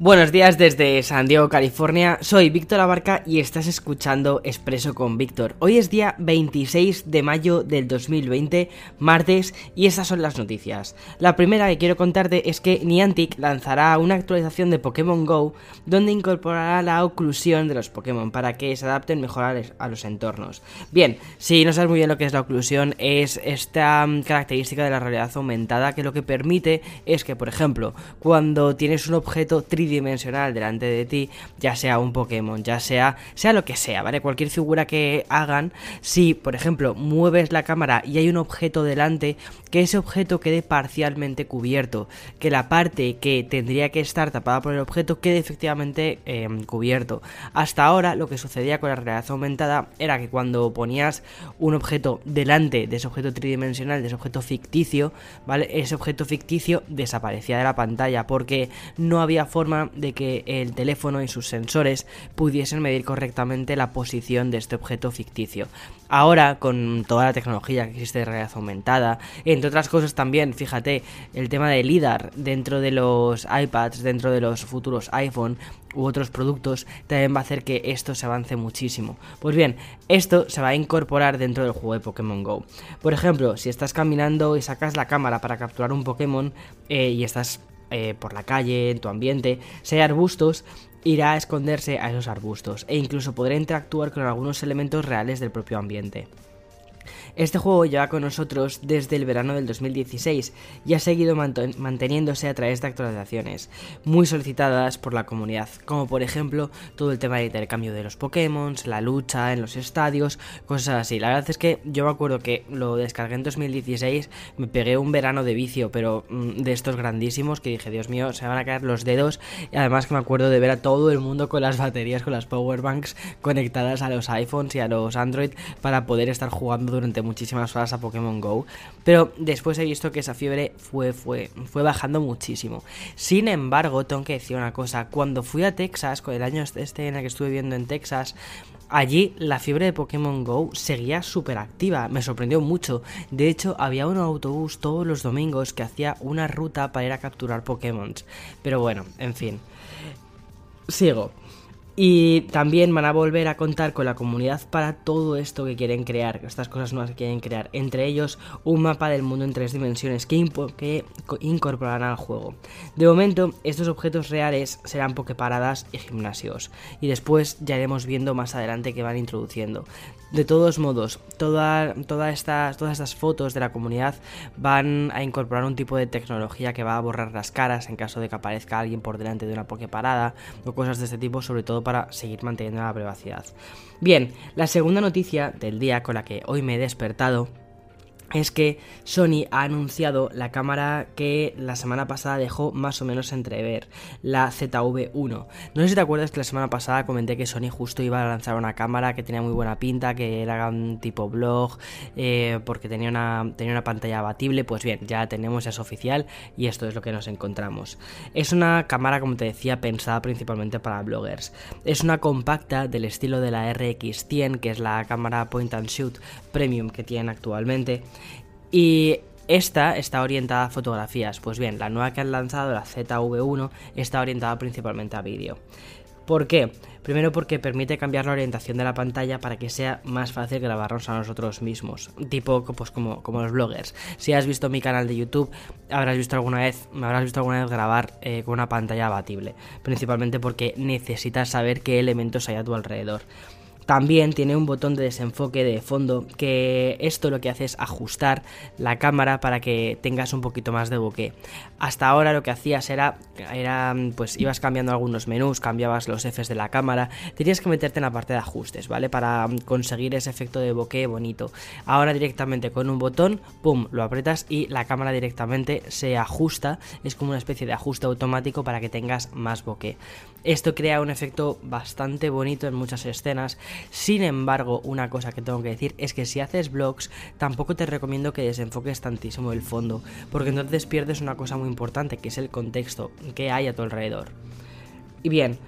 Buenos días desde San Diego, California. Soy Víctor Abarca y estás escuchando Expreso con Víctor. Hoy es día 26 de mayo del 2020, martes, y estas son las noticias. La primera que quiero contarte es que Niantic lanzará una actualización de Pokémon Go donde incorporará la oclusión de los Pokémon para que se adapten mejor a los entornos. Bien, si no sabes muy bien lo que es la oclusión, es esta mm, característica de la realidad aumentada que lo que permite es que, por ejemplo, cuando tienes un objeto tridimensional dimensional delante de ti, ya sea un Pokémon, ya sea, sea lo que sea, ¿vale? Cualquier figura que hagan, si por ejemplo mueves la cámara y hay un objeto delante, que ese objeto quede parcialmente cubierto, que la parte que tendría que estar tapada por el objeto quede efectivamente em, cubierto. Hasta ahora lo que sucedía con la realidad aumentada era que cuando ponías un objeto delante de ese objeto tridimensional, de ese objeto ficticio, ¿vale? Ese objeto ficticio desaparecía de la pantalla porque no había forma de que el teléfono y sus sensores pudiesen medir correctamente la posición de este objeto ficticio. Ahora, con toda la tecnología que existe de realidad aumentada, entre otras cosas también, fíjate, el tema del LIDAR dentro de los iPads, dentro de los futuros iPhone u otros productos, también va a hacer que esto se avance muchísimo. Pues bien, esto se va a incorporar dentro del juego de Pokémon Go. Por ejemplo, si estás caminando y sacas la cámara para capturar un Pokémon eh, y estás eh, por la calle, en tu ambiente, si hay arbustos, irá a esconderse a esos arbustos e incluso podrá interactuar con algunos elementos reales del propio ambiente. Este juego lleva con nosotros desde el verano del 2016 y ha seguido manteniéndose a través de actualizaciones, muy solicitadas por la comunidad, como por ejemplo todo el tema del intercambio de los Pokémon, la lucha en los estadios, cosas así. La verdad es que yo me acuerdo que lo descargué en 2016, me pegué un verano de vicio, pero mm, de estos grandísimos que dije, Dios mío, se van a caer los dedos y además que me acuerdo de ver a todo el mundo con las baterías, con las powerbanks conectadas a los iPhones y a los Android para poder estar jugando durante muchísimas horas a Pokémon Go, pero después he visto que esa fiebre fue, fue, fue bajando muchísimo. Sin embargo, tengo que decir una cosa, cuando fui a Texas, con el año este en el que estuve viviendo en Texas, Allí la fiebre de Pokémon Go seguía súper activa, me sorprendió mucho. De hecho, había un autobús todos los domingos que hacía una ruta para ir a capturar Pokémon. Pero bueno, en fin. Sigo. Y también van a volver a contar con la comunidad para todo esto que quieren crear, estas cosas nuevas que quieren crear. Entre ellos, un mapa del mundo en tres dimensiones que, incorporarán al juego. De momento, estos objetos reales serán pokeparadas y gimnasios. Y después ya iremos viendo más adelante que van introduciendo. De todos modos, todas estas fotos de la comunidad van a incorporar un tipo de tecnología que va a borrar las caras en caso de que aparezca alguien por delante de una pokeparada o cosas de este tipo, sobre todo para seguir manteniendo la privacidad. Bien, la segunda noticia del día con la que hoy me he despertado es que Sony ha anunciado la cámara que la semana pasada dejó más o menos entrever, la ZV-1. No sé si te acuerdas que la semana pasada comenté que Sony justo iba a lanzar una cámara que tenía muy buena pinta, que era un tipo blog, eh, porque tenía una, tenía una pantalla abatible. Pues bien, ya tenemos, ya es oficial y esto es lo que nos encontramos. Es una cámara, como te decía, pensada principalmente para bloggers. Es una compacta del estilo de la RX100, que es la cámara point and shoot premium que tienen actualmente. Y esta está orientada a fotografías. Pues bien, la nueva que han lanzado, la ZV1, está orientada principalmente a vídeo. ¿Por qué? Primero porque permite cambiar la orientación de la pantalla para que sea más fácil grabarnos a nosotros mismos, tipo pues como, como los bloggers. Si has visto mi canal de YouTube, habrás visto alguna vez, me habrás visto alguna vez grabar eh, con una pantalla abatible, principalmente porque necesitas saber qué elementos hay a tu alrededor. También tiene un botón de desenfoque de fondo que esto lo que hace es ajustar la cámara para que tengas un poquito más de bokeh. Hasta ahora lo que hacías era, era pues ibas cambiando algunos menús, cambiabas los Fs de la cámara, tenías que meterte en la parte de ajustes, ¿vale? Para conseguir ese efecto de bokeh bonito. Ahora directamente con un botón, pum, lo apretas y la cámara directamente se ajusta, es como una especie de ajuste automático para que tengas más bokeh. Esto crea un efecto bastante bonito en muchas escenas. Sin embargo, una cosa que tengo que decir es que si haces vlogs, tampoco te recomiendo que desenfoques tantísimo el fondo, porque entonces pierdes una cosa muy importante, que es el contexto que hay a tu alrededor. Y bien,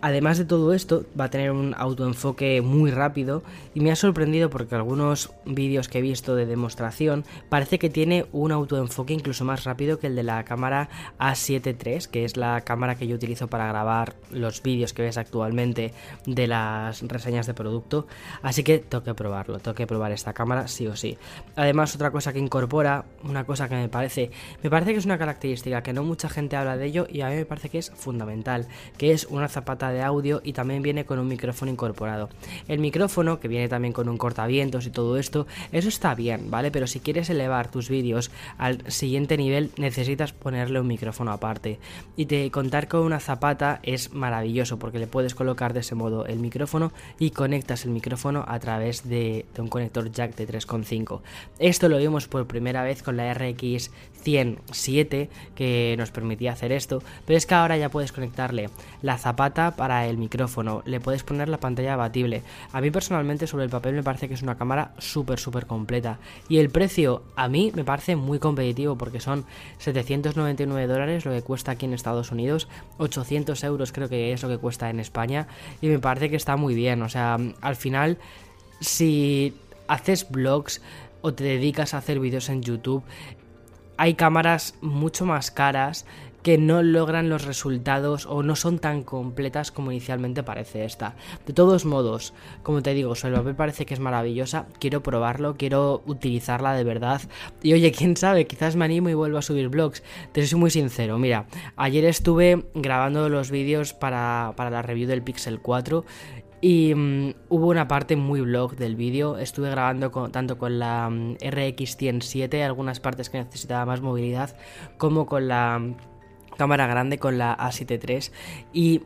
Además de todo esto, va a tener un autoenfoque muy rápido y me ha sorprendido porque algunos vídeos que he visto de demostración parece que tiene un autoenfoque incluso más rápido que el de la cámara A7 III, que es la cámara que yo utilizo para grabar los vídeos que ves actualmente de las reseñas de producto. Así que tengo que probarlo, tengo que probar esta cámara sí o sí. Además, otra cosa que incorpora, una cosa que me parece, me parece que es una característica que no mucha gente habla de ello y a mí me parece que es fundamental, que es una zapata de audio y también viene con un micrófono incorporado. El micrófono, que viene también con un cortavientos y todo esto, eso está bien, ¿vale? Pero si quieres elevar tus vídeos al siguiente nivel, necesitas ponerle un micrófono aparte. Y te contar con una zapata es maravilloso porque le puedes colocar de ese modo el micrófono y conectas el micrófono a través de, de un conector jack de 3.5. Esto lo vimos por primera vez con la RX 107 que nos permitía hacer esto, pero es que ahora ya puedes conectarle la zapata para el micrófono, le puedes poner la pantalla abatible. A mí personalmente sobre el papel me parece que es una cámara súper súper completa. Y el precio a mí me parece muy competitivo porque son 799 dólares lo que cuesta aquí en Estados Unidos, 800 euros creo que es lo que cuesta en España. Y me parece que está muy bien, o sea, al final si haces vlogs o te dedicas a hacer vídeos en YouTube, hay cámaras mucho más caras que no logran los resultados o no son tan completas como inicialmente parece esta. De todos modos, como te digo, sobre el papel parece que es maravillosa, quiero probarlo, quiero utilizarla de verdad. Y oye, quién sabe, quizás me animo y vuelvo a subir vlogs. Te soy muy sincero, mira, ayer estuve grabando los vídeos para, para la review del Pixel 4 y mm, hubo una parte muy vlog del vídeo. Estuve grabando tanto con la mm, RX 107, algunas partes que necesitaba más movilidad, como con la mm, cámara grande, con la A7 III. Y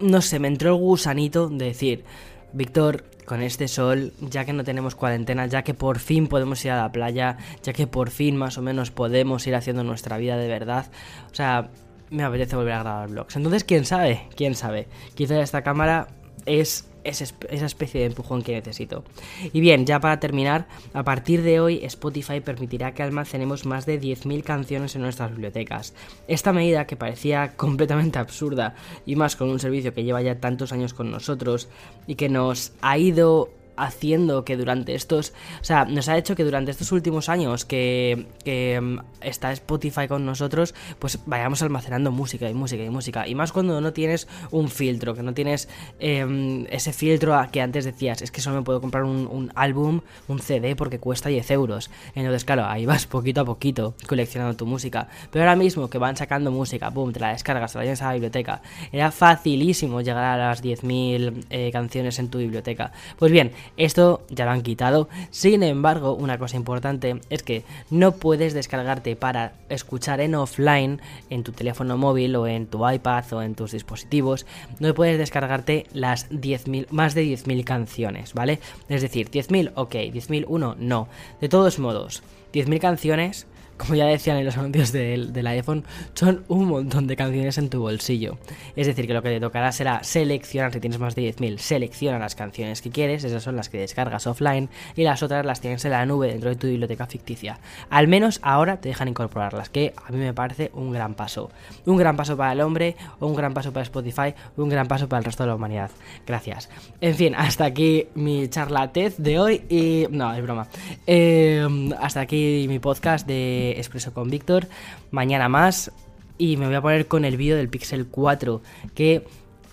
no sé, me entró el gusanito de decir, Víctor, con este sol, ya que no tenemos cuarentena, ya que por fin podemos ir a la playa, ya que por fin más o menos podemos ir haciendo nuestra vida de verdad. O sea, me apetece volver a grabar vlogs. Entonces, quién sabe, quién sabe. Quizás esta cámara es esa especie de empujón que necesito. Y bien, ya para terminar, a partir de hoy Spotify permitirá que almacenemos más de 10.000 canciones en nuestras bibliotecas. Esta medida que parecía completamente absurda y más con un servicio que lleva ya tantos años con nosotros y que nos ha ido haciendo que durante estos, o sea, nos ha hecho que durante estos últimos años que, mm, está Spotify con nosotros, pues vayamos almacenando música y música y música. Y más cuando no tienes un filtro, que no tienes em, ese filtro a que antes decías, es que solo me puedo comprar un, álbum, un CD porque cuesta 10 euros. Entonces, claro, ahí vas poquito a poquito coleccionando tu música. Pero ahora mismo que van sacando música, boom, te la descargas, te la llevas a la biblioteca. Era facilísimo llegar a las 10.000 eh, canciones en tu biblioteca. Pues bien, esto ya lo han quitado. Sin embargo, una cosa importante es que no puedes descargarte para escuchar en offline en tu teléfono móvil o en tu iPad o en tus dispositivos. No puedes descargarte las 10.000 más de 10.000 canciones, ¿vale? Es decir, 10.000, ok, 10.001, no. De todos modos, 10.000 canciones como ya decían en los anuncios del, iPhone, son un montón de canciones en tu bolsillo. Es decir, que lo que te tocará será seleccionar, si tienes más de 10.000, selecciona las canciones que quieres, esas son las que descargas offline, y las otras las tienes en la nube dentro de tu biblioteca ficticia. Al menos ahora te dejan incorporarlas, que a mí me parece un gran paso. Un gran paso para el hombre, un gran paso para Spotify, un gran paso para el resto de la humanidad. Gracias. En fin, hasta aquí mi charlatez de hoy y... No, es broma. Eh, hasta aquí mi podcast de Expreso con Víctor. Mañana más. Y me voy a poner con el vídeo del Pixel 4. Que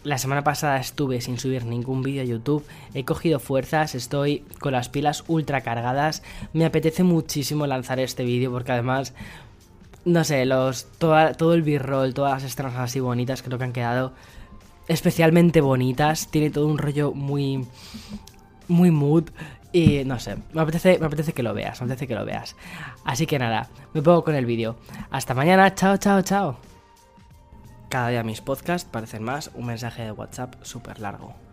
la semana pasada estuve sin subir ningún vídeo a YouTube. He cogido fuerzas, estoy con las pilas ultra cargadas. Me apetece muchísimo lanzar este vídeo porque además no sé, los todo el b-roll, todas las escenas así bonitas creo que han quedado especialmente bonitas, tiene todo un rollo muy muy mood y no sé, me apetece, me apetece que lo veas, me apetece que lo veas. Así que nada, me pongo con el vídeo. Hasta mañana, chao, chao, chao. Cada día mis podcasts parecen más un mensaje de WhatsApp súper largo.